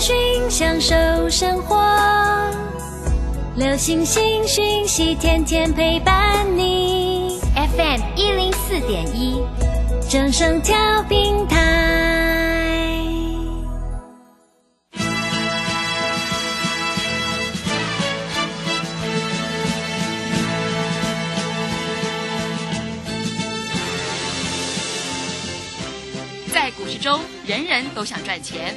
讯享受生活，流星星讯息，天天陪伴你。FM 一零四点一，正声调平台。在股市中，人人都想赚钱，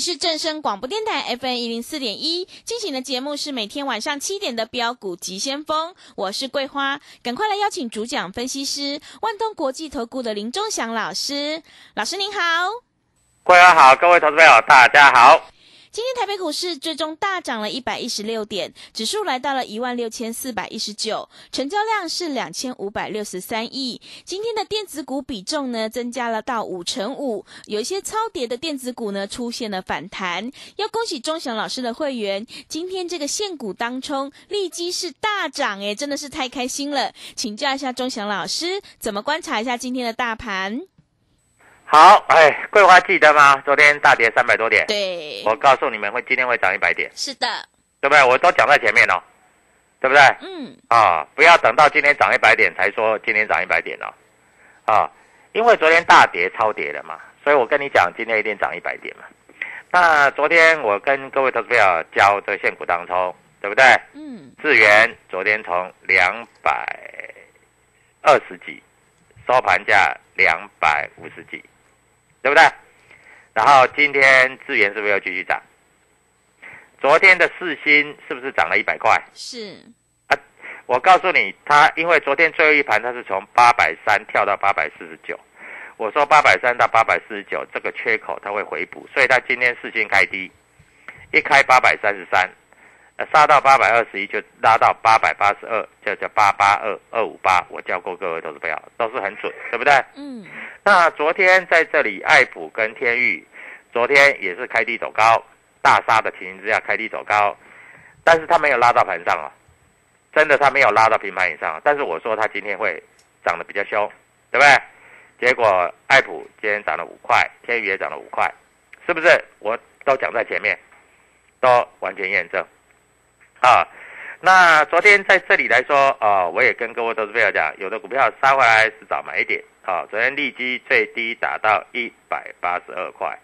是正声广播电台 FM 一零四点一，进行的节目是每天晚上七点的标股急先锋，我是桂花，赶快来邀请主讲分析师万通国际投顾的林忠祥老师，老师您好。桂花好，各位投资朋友大家好。今天台北股市最终大涨了一百一十六点，指数来到了一万六千四百一十九，成交量是两千五百六十三亿。今天的电子股比重呢增加了到五成五，有一些超跌的电子股呢出现了反弹。要恭喜钟祥老师的会员，今天这个现股当冲立即是大涨，诶，真的是太开心了。请教一下钟祥老师，怎么观察一下今天的大盘？好，哎，桂花记得吗？昨天大跌三百多点，对，我告诉你们会今天会涨一百点，是的，对不对？我都讲在前面哦，对不对？嗯，啊，不要等到今天涨一百点才说今天涨一百点哦，啊，因为昨天大跌超跌了嘛，所以我跟你讲今天一定涨一百点嘛。那昨天我跟各位投资友教这个现股当中，对不对？嗯，智源昨天从两百二十几收盘价两百五十几。对不对？然后今天智源是不是又继续涨？昨天的四星是不是涨了一百块？是啊，我告诉你，它因为昨天最后一盘它是从八百三跳到八百四十九，我说八百三到八百四十九这个缺口它会回补，所以它今天四星开低，一开八百三十三，呃杀到八百二十一就拉到八百八十二，叫叫八八二二五八，我教过各位都是不要，都是很准，对不对？嗯。那昨天在这里，爱普跟天域，昨天也是开低走高，大杀的情形之下开低走高，但是它没有拉到盘上哦，真的它没有拉到平盘以上。但是我说它今天会涨得比较凶，对不对？结果爱普今天涨了五块，天宇也涨了五块，是不是？我都讲在前面，都完全验证啊。那昨天在这里来说，啊，我也跟各位投资朋友讲，有的股票杀回来是早买一点。好，昨天利基最低打到一百八十二块，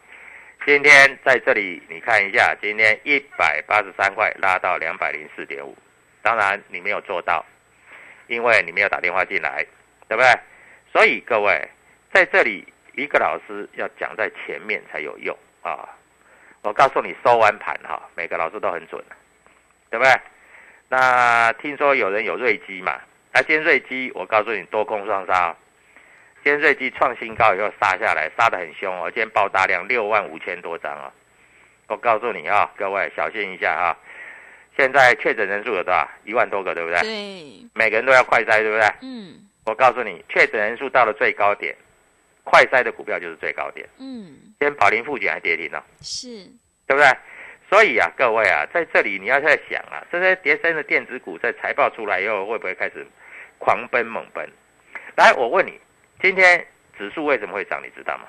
今天在这里你看一下，今天一百八十三块拉到两百零四点五，当然你没有做到，因为你没有打电话进来，对不对？所以各位在这里，一个老师要讲在前面才有用啊！我告诉你，收完盘哈，每个老师都很准，对不对？那听说有人有瑞基嘛？那今天瑞基，我告诉你，多空双杀。今天瑞基创新高以后杀下来，杀得很凶哦。今天爆大量六万五千多张啊！我告诉你啊，各位小心一下啊！现在确诊人数有多少？一万多个，对不对？对。每个人都要快筛，对不对？嗯。我告诉你，确诊人数到了最高点，快筛的股票就是最高点。嗯。今天宝林附近还跌停呢。是。对不对？所以啊，各位啊，在这里你要在想啊，这些跌升的电子股在财报出来以后，会不会开始狂奔猛奔？来，我问你。今天指数为什么会涨？你知道吗？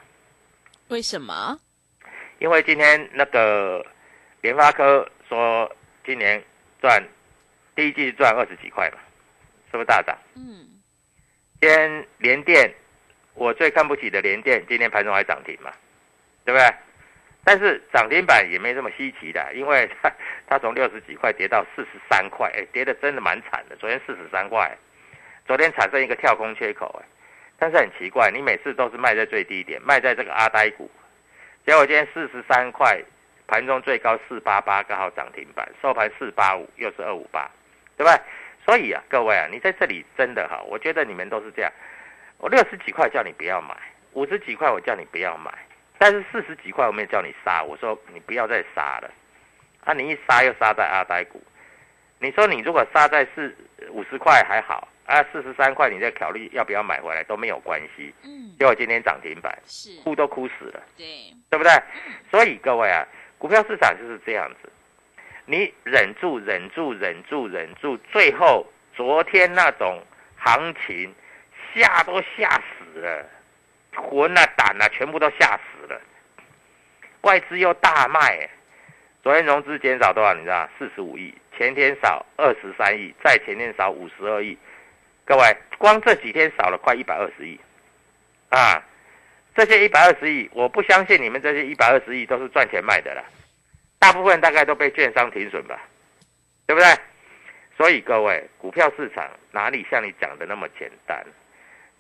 为什么？因为今天那个联发科说今年赚第一季赚二十几块嘛，是不是大涨？嗯。今天联电，我最看不起的联电，今天盘中还涨停嘛，对不对？但是涨停板也没这么稀奇的，因为 它它从六十几块跌到四十三块，哎，跌的真的蛮惨的。昨天四十三块，昨天产生一个跳空缺口，哎，但是很奇怪，你每次都是卖在最低点，卖在这个阿呆股，结果今天四十三块，盘中最高四八八，刚好涨停板，收盘四八五，又是二五八，对不对？所以啊，各位啊，你在这里真的哈，我觉得你们都是这样，我六十几块叫你不要买，五十几块我叫你不要买。但是四十几块我没有叫你杀，我说你不要再杀了，啊，你一杀又杀在阿呆股，你说你如果杀在四五十块还好，啊，四十三块你再考虑要不要买回来都没有关系，嗯，结果今天涨停板，是，哭都哭死了，对，对不对？所以各位啊，股票市场就是这样子，你忍住忍住忍住忍住，最后昨天那种行情吓都吓死了。魂啊胆啊，全部都吓死了。外资又大卖，昨天融资减少多少？你知道？四十五亿，前天少二十三亿，再前天少五十二亿。各位，光这几天少了快一百二十亿啊！这些一百二十亿，我不相信你们这些一百二十亿都是赚钱卖的了，大部分大概都被券商停损吧，对不对？所以各位，股票市场哪里像你讲的那么简单？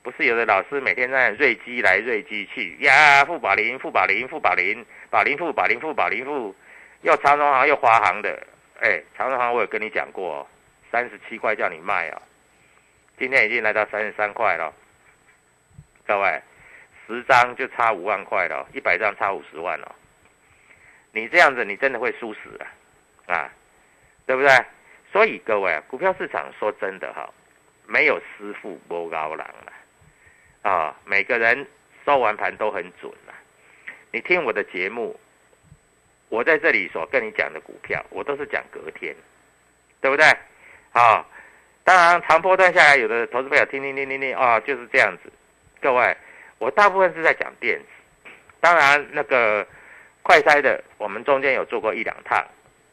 不是有的老师每天在瑞基来瑞基去呀，富宝林富宝林富宝林宝林富宝林富宝林富，又长荣行又华航的，哎，长荣行我有跟你讲过，三十七块叫你卖啊，今天已经来到三十三块了，各位，十张就差五万块了，一百张差五十万了，你这样子你真的会输死啊，啊，对不对？所以各位，股票市场说真的哈，没有师傅摸高郎了。啊，每个人收完盘都很准啊！你听我的节目，我在这里所跟你讲的股票，我都是讲隔天，对不对？啊，当然长波段下来，有的投资朋友听听听听听啊，就是这样子。各位，我大部分是在讲电子，当然那个快筛的，我们中间有做过一两趟，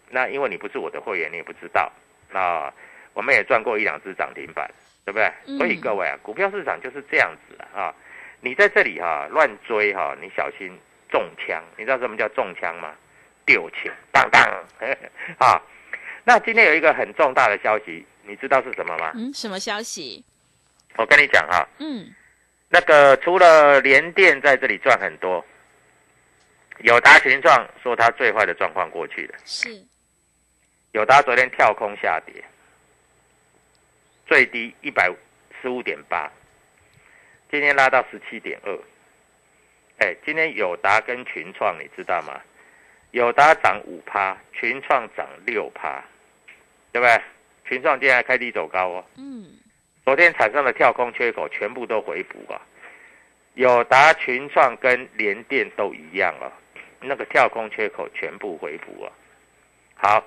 那因为你不是我的会员，你也不知道。那我们也赚过一两只涨停板。对不对？所以各位啊，股票市场就是这样子啊！你在这里哈乱追哈，你小心中枪。你知道什么叫中枪吗？丢钱，当当 啊！那今天有一个很重大的消息，你知道是什么吗？嗯，什么消息？我跟你讲哈，嗯，那个除了联电在这里赚很多，友达群创说它最坏的状况过去了，是友达昨天跳空下跌。最低一百十五点八，今天拉到十七点二。哎，今天友达跟群创，你知道吗？友达涨五趴，群创涨六趴，对不对？群创今天开低走高哦。嗯。昨天产生的跳空缺口全部都回补啊。友达、群创跟联电都一样啊，那个跳空缺口全部回补啊。好，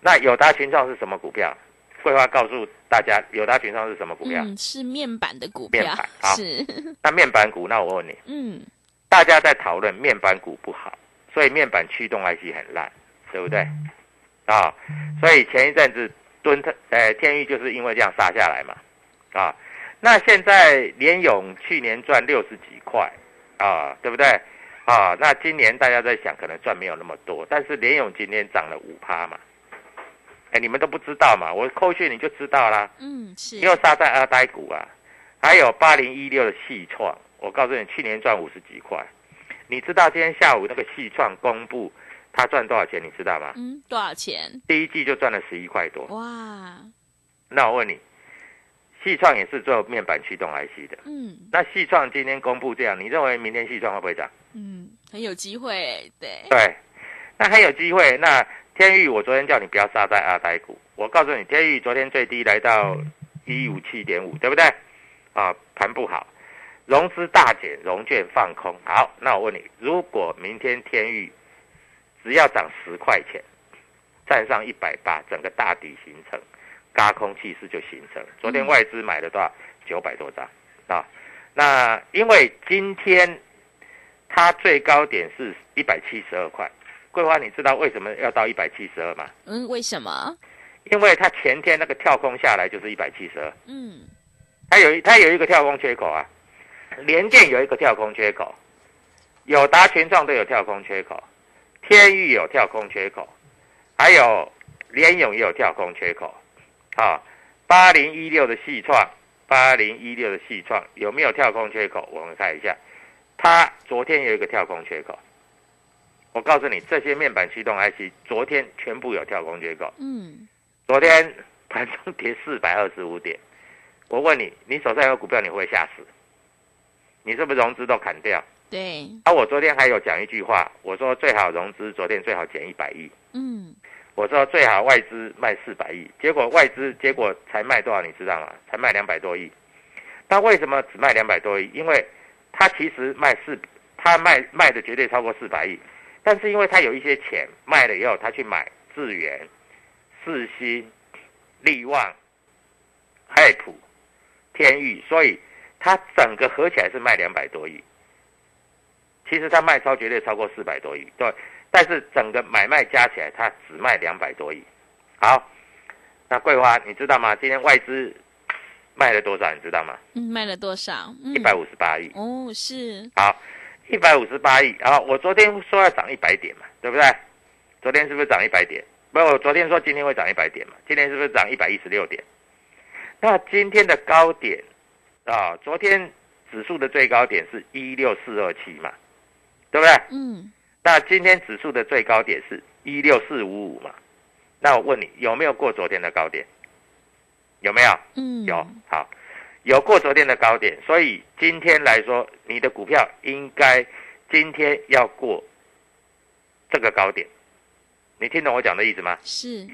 那友达、群创是什么股票？桂花告诉大家，友达群创是什么股票？嗯，是面板的股票。面板好，是。那面板股，那我问你，嗯，大家在讨论面板股不好，所以面板驱动 IC 很烂，对不对？啊，所以前一阵子蹲特，呃，天域就是因为这样杀下来嘛，啊，那现在联勇去年赚六十几块，啊，对不对？啊，那今年大家在想，可能赚没有那么多，但是联勇今天涨了五趴嘛。哎，你们都不知道嘛？我扣去你就知道啦。嗯，是。又杀在二呆股啊，还有八零一六的细创，我告诉你，去年赚五十几块。你知道今天下午那个细创公布他赚多少钱？你知道吗？嗯，多少钱？第一季就赚了十一块多。哇！那我问你，细创也是做面板驱动 IC 的。嗯。那细创今天公布这样，你认为明天细创会不会涨？嗯，很有机会，对。对，那很有机会。那。天域，我昨天叫你不要杀在阿呆股。我告诉你，天域昨天最低来到一五七点五，对不对？啊，盘不好，融资大减，融券放空。好，那我问你，如果明天天域只要涨十块钱，站上一百八，整个大底形成，嘎空气势就形成。昨天外资买了多少？九百多张啊。那因为今天它最高点是一百七十二块。桂花，你知道为什么要到一百七十二吗？嗯，为什么？因为它前天那个跳空下来就是一百七十二。嗯，它有它有一个跳空缺口啊，联电有一个跳空缺口，友达、群创都有跳空缺口，天域有跳空缺口，还有联勇也有跳空缺口，啊，八零一六的细创，八零一六的细创有没有跳空缺口？我们看一下，它昨天有一个跳空缺口。我告诉你，这些面板驱动 IC 昨天全部有跳空缺口。嗯，昨天盘中跌四百二十五点，我问你，你手上有股票，你会吓死？你是不是融资都砍掉？对，啊，我昨天还有讲一句话，我说最好融资昨天最好减一百亿，嗯，我说最好外资卖四百亿，结果外资结果才卖多少，你知道吗？才卖两百多亿。那为什么只卖两百多亿？因为他其实卖四，他卖卖的绝对超过四百亿，但是因为他有一些钱卖了以后，他去买智源、世新、力旺、海普、天域，所以他整个合起来是卖两百多亿。其实它卖超绝对超过四百多亿，对，但是整个买卖加起来，它只卖两百多亿。好，那桂花，你知道吗？今天外资卖了多少？你知道吗？嗯，卖了多少？嗯一百五十八亿。哦，是，好，一百五十八亿。然后我昨天说要涨一百点嘛，对不对？昨天是不是涨一百点？不，我昨天说今天会涨一百点嘛，今天是不是涨一百一十六点？那今天的高点啊，昨天指数的最高点是一六四二七嘛，对不对？嗯，那今天指数的最高点是一六四五五嘛？那我问你有没有过昨天的高点？有没有？嗯，有，好，有过昨天的高点，所以今天来说，你的股票应该今天要过这个高点。你听懂我讲的意思吗？是，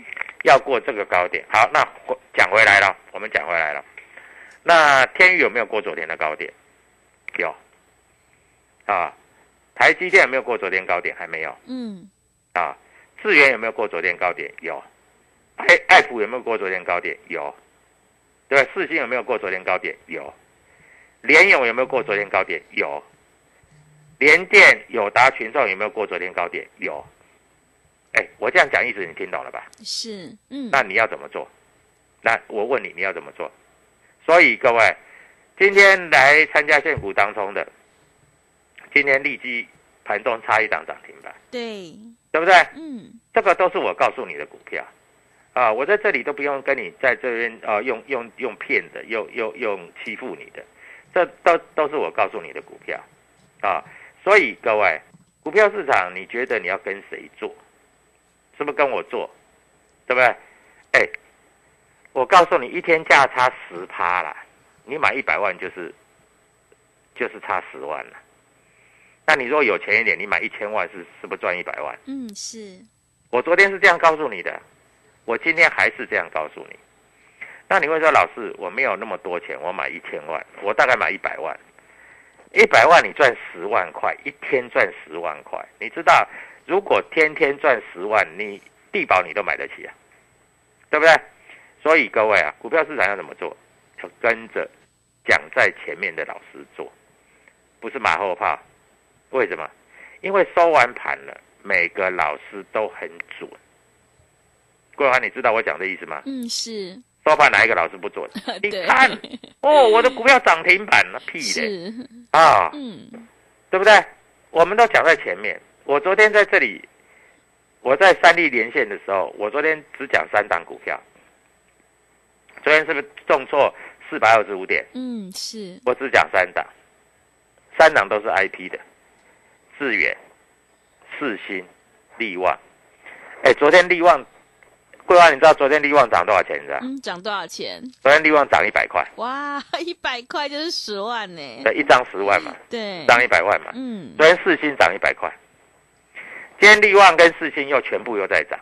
要过这个高点。好，那讲回来了，我们讲回来了。那天宇有没有过昨天的高点？有。啊，台积电有没有过昨天高点？还没有。嗯，啊，智源有没有过昨天高点？有。爱爱普有没有过昨天高点？有。对吧？世星有没有过昨天高点？有。联勇有没有过昨天高点？有。联电、友达、群众有没有过昨天高点？有。哎，我这样讲意思你听懂了吧？是，嗯，那你要怎么做？那我问你，你要怎么做？所以各位，今天来参加现股当中的，今天立即盘中差一档涨停板，对，对不对？嗯，这个都是我告诉你的股票，啊，我在这里都不用跟你在这边啊用用用骗的，用用用欺负你的，这都都是我告诉你的股票，啊，所以各位，股票市场你觉得你要跟谁做？是不是跟我做？对不对？哎，我告诉你，一天价差十趴啦，你买一百万就是就是差十万了。那你如果有钱一点，你买一千万是是不是赚一百万？嗯，是，我昨天是这样告诉你的，我今天还是这样告诉你。那你会说，老师，我没有那么多钱，我买一千万，我大概买一百万，一百万你赚十万块，一天赚十万块，你知道，如果天天赚十万，你地保你都买得起啊，对不对？所以各位啊，股票市场要怎么做？要跟着讲在前面的老师做，不是马后炮。为什么？因为收完盘了，每个老师都很准。桂华，你知道我讲的意思吗？嗯，是，收盘哪一个老师不准？你看，哦，我的股票涨停板了，屁嘞是，啊，嗯，对不对？我们都讲在前面。我昨天在这里，我在三立连线的时候，我昨天只讲三档股票。昨天是不是重挫四百二十五点？嗯，是，我只讲三档，三档都是 I P 的，智远、四新、利旺。哎，昨天利旺，桂花，你知道昨天利旺涨多少钱？你知道？嗯，涨多少钱？昨天利旺涨一百块，哇，一百块就是十万呢，对，一张十万嘛，对，涨一百万嘛。嗯，昨天四新涨一百块，今天利旺跟四新又全部又在涨。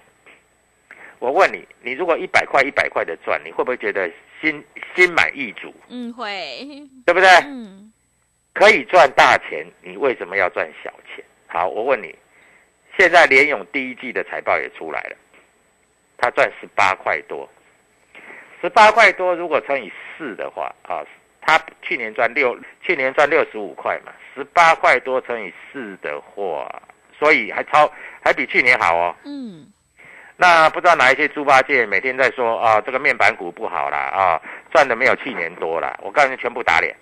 我问你，你如果一百块一百块的赚，你会不会觉得心心满意足？嗯，会，对不对？嗯，可以赚大钱，你为什么要赚小钱？好，我问你，现在联勇第一季的财报也出来了，他赚十八块多，十八块多如果乘以四的话啊，他去年赚六，去年赚六十五块嘛，十八块多乘以四的话，所以还超还比去年好哦。嗯，那不知道哪一些猪八戒每天在说啊，这个面板股不好啦，啊，赚的没有去年多了，我告诉你，全部打脸。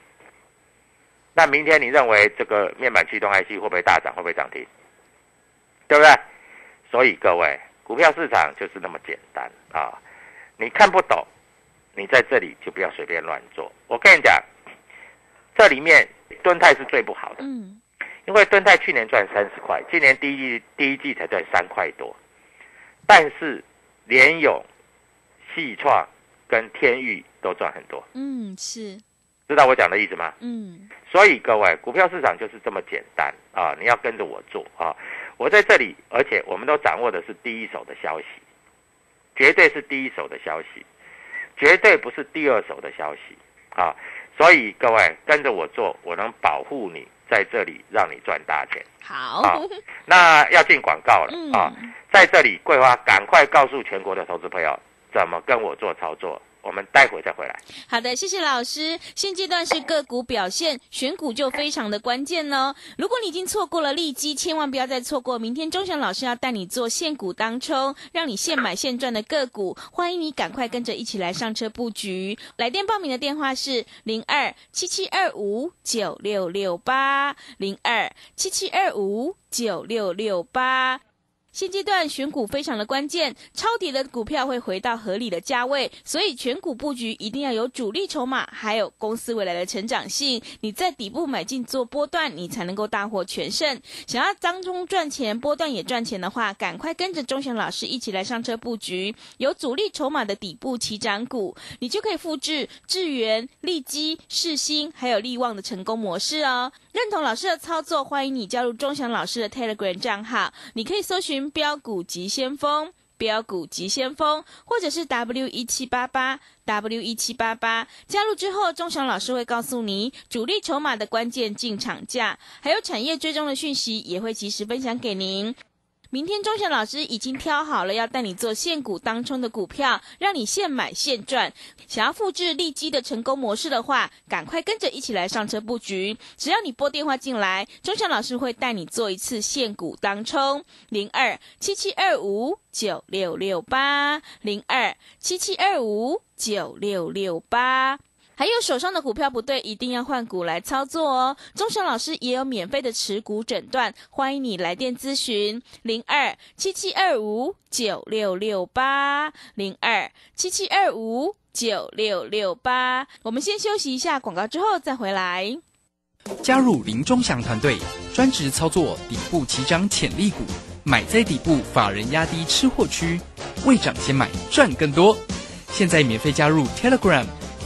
那明天你认为这个面板驱动 IC 会不会大涨？会不会涨停？对不对？所以各位，股票市场就是那么简单啊！你看不懂，你在这里就不要随便乱做。我跟你讲，这里面敦泰是最不好的，嗯，因为敦泰去年赚三十块，今年第一第一季才赚三块多，但是联勇、细创跟天域都赚很多，嗯，是，知道我讲的意思吗？嗯，所以各位，股票市场就是这么简单啊！你要跟着我做啊！我在这里，而且我们都掌握的是第一手的消息，绝对是第一手的消息，绝对不是第二手的消息啊！所以各位跟着我做，我能保护你在这里，让你赚大钱。好，好那要进广告了嗯啊！在这里，桂花赶快告诉全国的投资朋友怎么跟我做操作。我们待会再回来。好的，谢谢老师。现阶段是个股表现，选股就非常的关键哦。如果你已经错过了利基，千万不要再错过。明天钟祥老师要带你做现股当冲，让你现买现赚的个股，欢迎你赶快跟着一起来上车布局。来电报名的电话是零二七七二五九六六八零二七七二五九六六八。现阶段选股非常的关键，超跌的股票会回到合理的价位，所以选股布局一定要有主力筹码，还有公司未来的成长性。你在底部买进做波段，你才能够大获全胜。想要当中赚钱，波段也赚钱的话，赶快跟着钟祥老师一起来上车布局，有主力筹码的底部起涨股，你就可以复制智源、利基、世新还有利旺的成功模式哦。认同老师的操作，欢迎你加入钟祥老师的 Telegram 账号，你可以搜寻“标股急先锋”。标股急先锋，或者是 W 一七八八 W 一七八八，加入之后，钟祥老师会告诉你主力筹码的关键进场价，还有产业追踪的讯息，也会及时分享给您。明天钟祥老师已经挑好了要带你做现股当冲的股票，让你现买现赚。想要复制利基的成功模式的话，赶快跟着一起来上车布局。只要你拨电话进来，钟祥老师会带你做一次现股当冲，零二七七二五九六六八零二七七二五九六六八。还有手上的股票不对，一定要换股来操作哦。钟祥老师也有免费的持股诊断，欢迎你来电咨询零二七七二五九六六八零二七七二五九六六八。我们先休息一下广告，之后再回来。加入林钟祥团队，专职操作底部起涨潜力股，买在底部，法人压低吃货区，未涨先买赚更多。现在免费加入 Telegram。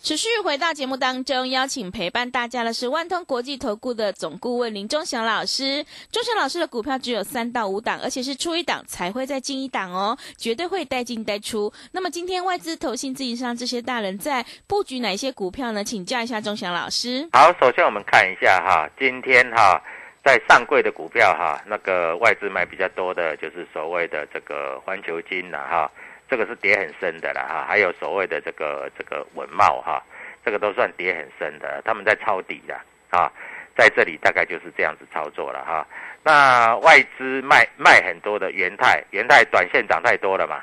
持续回到节目当中，邀请陪伴大家的是万通国际投顾的总顾问林忠祥老师。忠祥老师的股票只有三到五档，而且是出一档才会再进一档哦，绝对会带进带出。那么今天外资、投信、自营商这些大人在布局哪一些股票呢？请教一下忠祥老师。好，首先我们看一下哈，今天哈在上柜的股票哈，那个外资买比较多的就是所谓的这个环球金了哈。这个是跌很深的了哈，还有所谓的这个这个文茂哈，这个都算跌很深的，他们在抄底的啊，在这里大概就是这样子操作了哈。那外资卖卖很多的元泰，元泰短线涨太多了嘛，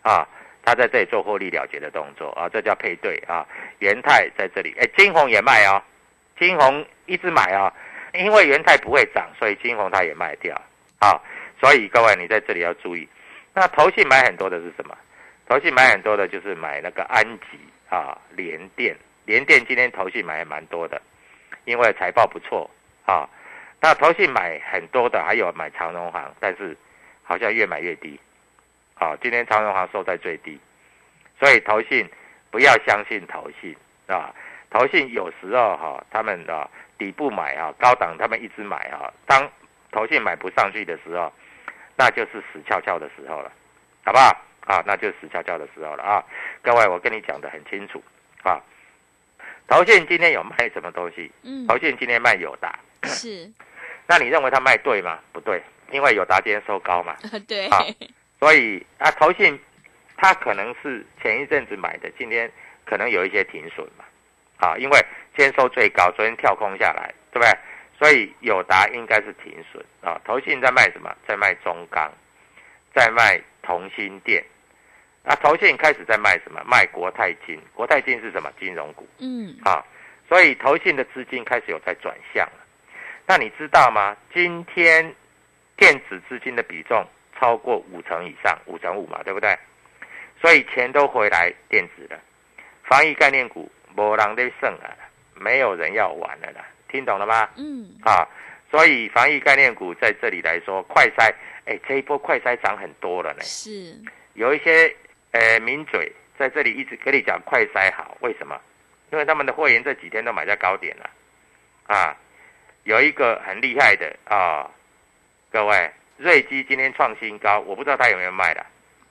啊，他在这里做获利了结的动作啊，这叫配对啊。元泰在这里，哎，金红也卖哦，金红一直买啊，因为元泰不会涨，所以金红它也卖掉啊。所以各位你在这里要注意。那投信买很多的是什么？投信买很多的就是买那个安吉啊、联电，联电今天投信买还蛮多的，因为财报不错啊。那投信买很多的还有买长荣行，但是好像越买越低。啊，今天长荣行收在最低，所以投信不要相信投信啊。投信有时候哈，他们啊底部买啊，高档他们一直买啊，当投信买不上去的时候。那就是死翘翘的时候了，好不好？啊，那就是死翘翘的时候了啊！各位，我跟你讲的很清楚啊。投信今天有卖什么东西？嗯，投信今天卖友达，是。那你认为他卖对吗？不对，因为友达今天收高嘛。对。啊，所以啊，投信他可能是前一阵子买的，今天可能有一些停损嘛。啊，因为今天收最高，昨天跳空下来，对不对？所以友达应该是停损啊。投信在卖什么？在卖中钢，在卖同心电。那投信开始在卖什么？卖国泰金。国泰金是什么？金融股。嗯，啊，所以投信的资金开始有在转向了。那你知道吗？今天电子资金的比重超过五成以上，五成五嘛，对不对？所以钱都回来电子了。防疫概念股没人在剩了，没有人要玩了啦。听懂了吗？嗯，啊，所以防疫概念股在这里来说，快筛，哎，这一波快筛涨很多了呢。是，有一些呃名嘴在这里一直跟你讲快筛好，为什么？因为他们的会员这几天都买在高点了，啊，有一个很厉害的啊，各位，瑞基今天创新高，我不知道他有没有卖的，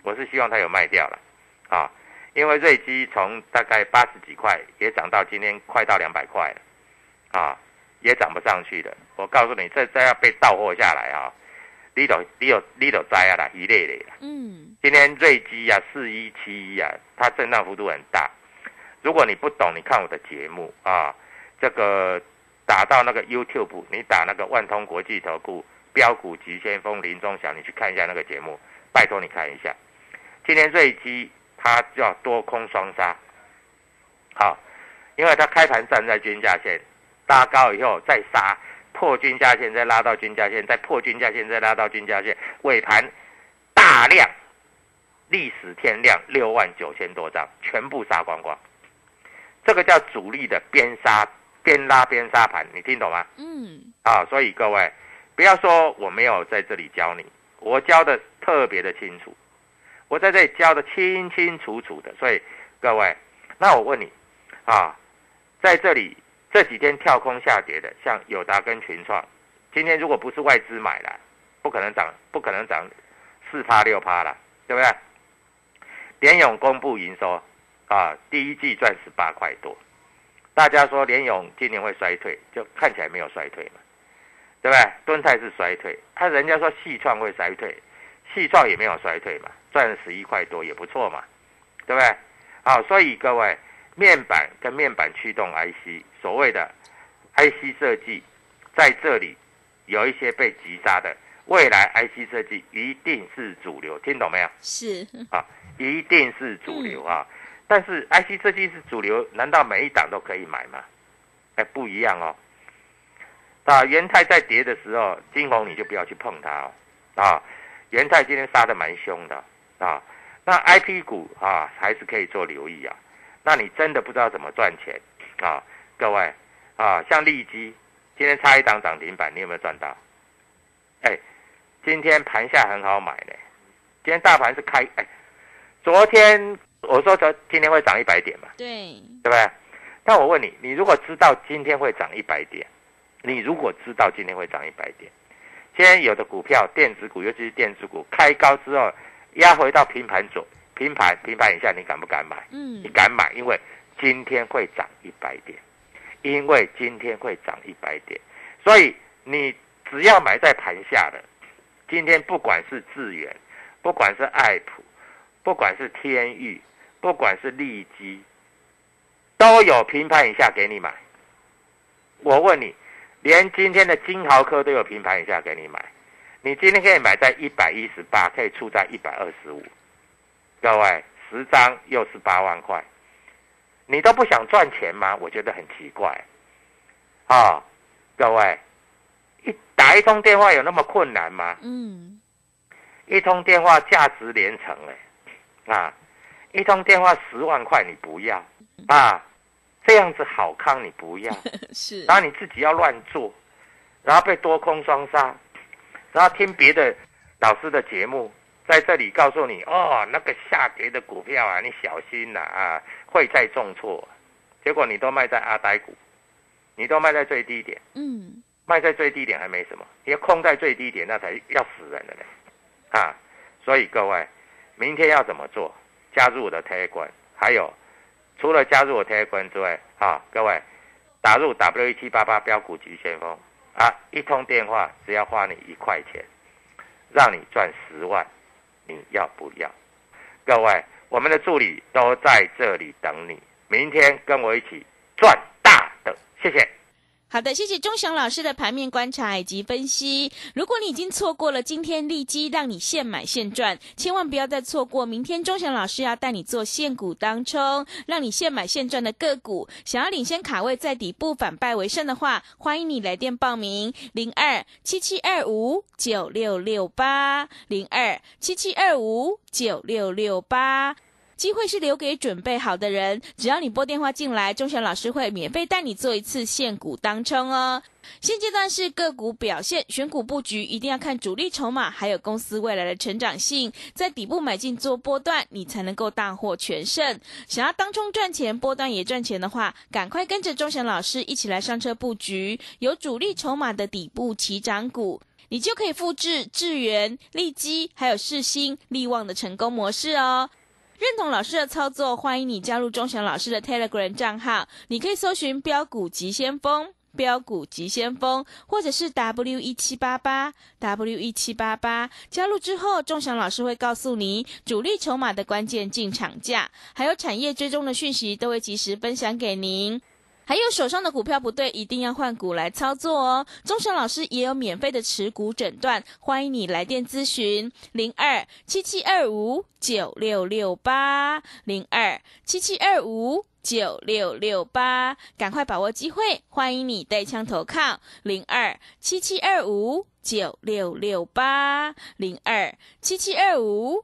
我是希望他有卖掉了，啊，因为瑞基从大概八十几块也涨到今天快到两百块了，啊，也涨不上去的。我告诉你，这这要被倒货下来啊，你都你有你都摘啊啦，一类类啦。嗯，今天瑞基呀、四一七一啊，它震荡幅度很大。如果你不懂，你看我的节目啊，这个打到那个 YouTube，你打那个万通国际投顾标股急先锋林中祥，你去看一下那个节目，拜托你看一下。今天瑞基它叫多空双杀，好，因为它开盘站在均价线，拉高以后再杀，破均价线再拉到均价线，再破均价线再拉到均价线，尾盘大量历史天量六万九千多张，全部杀光光。这个叫主力的边杀边拉边杀盘，你听懂吗？嗯，啊，所以各位不要说我没有在这里教你，我教的特别的清楚，我在这里教的清清楚楚的。所以各位，那我问你啊，在这里这几天跳空下跌的，像友达跟群创，今天如果不是外资买了，不可能涨，不可能涨四趴六趴了，对不对？联勇公布营收啊，第一季赚十八块多，大家说联勇今年会衰退，就看起来没有衰退嘛，对不对？敦泰是衰退，他人家说细创会衰退，细创也没有衰退嘛，赚十一块多也不错嘛，对不对？好，所以各位，面板跟面板驱动 IC，所谓的 IC 设计，在这里有一些被急杀的，未来 IC 设计一定是主流，听懂没有？是，啊，一定是主流啊。但是 IC 设计是主流，难道每一档都可以买吗？哎，不一样哦。啊，元泰在跌的时候，金红你就不要去碰它哦。啊，元泰今天杀的蛮凶的啊。那 IP 股啊，还是可以做留意啊。那你真的不知道怎么赚钱啊？各位啊，像利基今天差一档涨停板，你有没有赚到？哎，今天盘下很好买呢。今天大盘是开哎，昨天我说昨今天会涨一百点嘛，对，对不对？但我问你，你如果知道今天会涨一百点，你如果知道今天会涨一百点，今天有的股票电子股，尤其是电子股开高之后压回到平盘左平盘平盘以下，你敢不敢买？嗯你，敢买，因为今天会涨一百点，因为今天会涨一百点，所以你只要买在盘下的，今天不管是智远，不管是爱普，不管是天域，不管是利基，都有平盘以下给你买。我问你，连今天的金豪科都有平盘以下给你买，你今天可以买在一百一十八，可以出在一百二十五。各位，十张又是八万块，你都不想赚钱吗？我觉得很奇怪。啊、各位，一打一通电话有那么困难吗？嗯，一通电话价值连城哎，啊，一通电话十万块你不要啊，这样子好康你不要，是，然后你自己要乱做，然后被多空双杀，然后听别的老师的节目，在这里告诉你哦，那个下跌的股票啊，你小心呐啊会再重挫，结果你都卖在阿呆股，你都卖在最低点。嗯，卖在最低点还没什么，你要空在最低点那才要死人的嘞，啊！所以各位，明天要怎么做？加入我的 Telegram，还有除了加入我 Telegram 之外，啊，各位打入 W 一七八八标股急先锋啊，一通电话只要花你一块钱，让你赚十万，你要不要？各位，我们的助理都在这里等你，明天跟我一起赚大的，谢谢。好的，谢谢钟祥老师的盘面观察以及分析。如果你已经错过了今天利基让你现买现赚，千万不要再错过明天钟祥老师要带你做现股当冲，让你现买现赚的个股。想要领先卡位在底部反败为胜的话，欢迎你来电报名零二七七二五九六六八零二七七二五九六六八。机会是留给准备好的人，只要你拨电话进来，钟祥老师会免费带你做一次现股当冲哦。现阶段是个股表现，选股布局一定要看主力筹码，还有公司未来的成长性，在底部买进做波段，你才能够大获全胜。想要当冲赚钱，波段也赚钱的话，赶快跟着钟祥老师一起来上车布局，有主力筹码的底部起涨股，你就可以复制智源、利基还有世新、利旺的成功模式哦。认同老师的操作，欢迎你加入钟祥老师的 Telegram 账号。你可以搜寻“标股急先锋”、“标股急先锋”，或者是 W 一七八八 W 一七八八。加入之后，钟祥老师会告诉你主力筹码的关键进场价，还有产业追踪的讯息，都会及时分享给您。还有手上的股票不对，一定要换股来操作哦。钟祥老师也有免费的持股诊断，欢迎你来电咨询零二七七二五九六六八零二七七二五九六六八，赶快把握机会，欢迎你带枪投靠零二七七二五九六六八零二七七二五。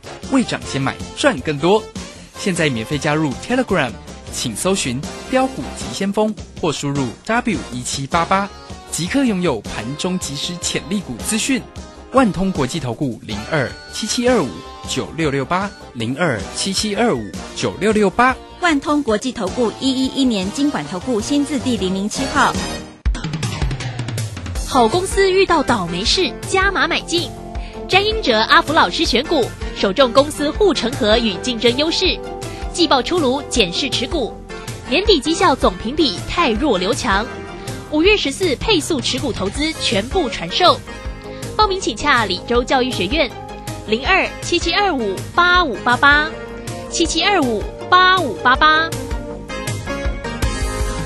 未涨先买赚更多。现在免费加入 Telegram，请搜寻标股急先锋或输入 W 一七八八，即刻拥有盘中即时潜力股资讯。万通国际投顾零二七七二五九六六八零二七七二五九六六八。万通国际投顾一一一年经管投顾新字第零零七号。好公司遇到倒霉事，加码买进。詹英哲阿福老师选股，首重公司护城河与竞争优势。季报出炉，检视持股。年底绩效总评比太弱留强。五月十四配速持股投资全部传授。报名请洽李州教育学院，零二七七二五八五八八七七二五八五八八。